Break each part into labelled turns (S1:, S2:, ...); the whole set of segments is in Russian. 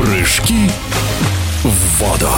S1: Прыжки в воду.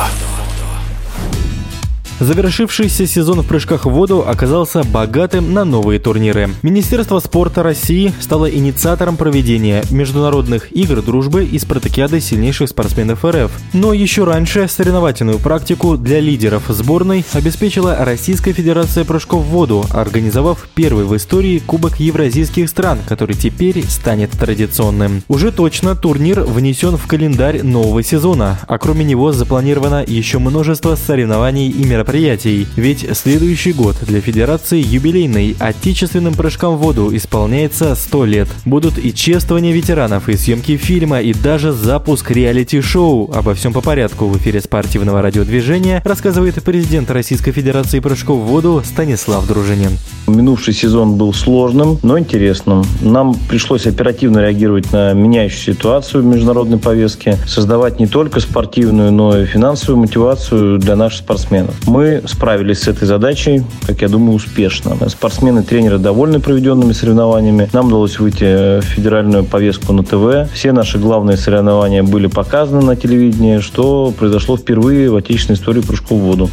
S2: Завершившийся сезон в прыжках в воду оказался богатым на новые турниры. Министерство спорта России стало инициатором проведения международных игр дружбы и спартакиады сильнейших спортсменов РФ. Но еще раньше соревновательную практику для лидеров сборной обеспечила Российская Федерация прыжков в воду, организовав первый в истории Кубок Евразийских стран, который теперь станет традиционным. Уже точно турнир внесен в календарь нового сезона, а кроме него запланировано еще множество соревнований и мероприятий мероприятий, ведь следующий год для Федерации юбилейный отечественным прыжкам в воду исполняется 100 лет. Будут и чествования ветеранов, и съемки фильма, и даже запуск реалити-шоу. Обо всем по порядку в эфире спортивного радиодвижения рассказывает президент Российской Федерации прыжков в воду Станислав Дружинин.
S3: Минувший сезон был сложным, но интересным. Нам пришлось оперативно реагировать на меняющую ситуацию в международной повестке, создавать не только спортивную, но и финансовую мотивацию для наших спортсменов. Мы справились с этой задачей, как я думаю, успешно. Спортсмены, тренеры довольны проведенными соревнованиями. Нам удалось выйти в федеральную повестку на ТВ. Все наши главные соревнования были показаны на телевидении, что произошло впервые в отечественной истории прыжков в воду.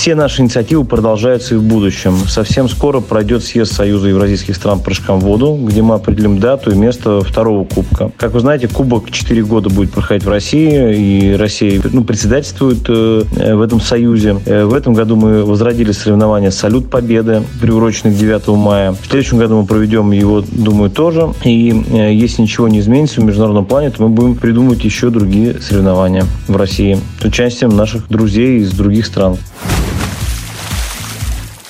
S3: Все наши инициативы продолжаются и в будущем. Совсем скоро пройдет съезд Союза евразийских стран прыжкам в воду, где мы определим дату и место второго кубка. Как вы знаете, кубок 4 года будет проходить в России, и Россия ну, председательствует э, в этом союзе. Э, в этом году мы возродили соревнования «Салют Победы», приуроченный к 9 мая. В следующем году мы проведем его, думаю, тоже. И э, если ничего не изменится в международном плане, то мы будем придумывать еще другие соревнования в России с участием наших друзей из других стран.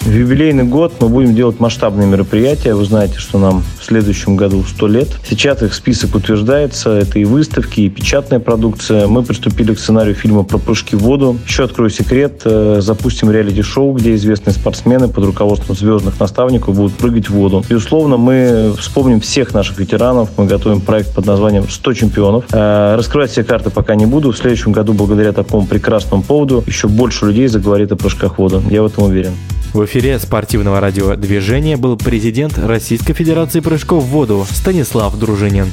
S3: В юбилейный год мы будем делать масштабные мероприятия. Вы знаете, что нам в следующем году 100 лет. Сейчас их список утверждается. Это и выставки, и печатная продукция. Мы приступили к сценарию фильма про прыжки в воду. Еще открою секрет. Э, запустим реалити-шоу, где известные спортсмены под руководством звездных наставников будут прыгать в воду. Безусловно, мы вспомним всех наших ветеранов. Мы готовим проект под названием «100 чемпионов». Э, раскрывать все карты пока не буду. В следующем году, благодаря такому прекрасному поводу, еще больше людей заговорит о прыжках в воду. Я в этом уверен.
S2: В эфире спортивного радиодвижения был президент Российской Федерации прыжков в воду Станислав Дружинин.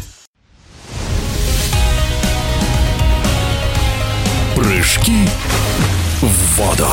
S1: Прыжки в воду.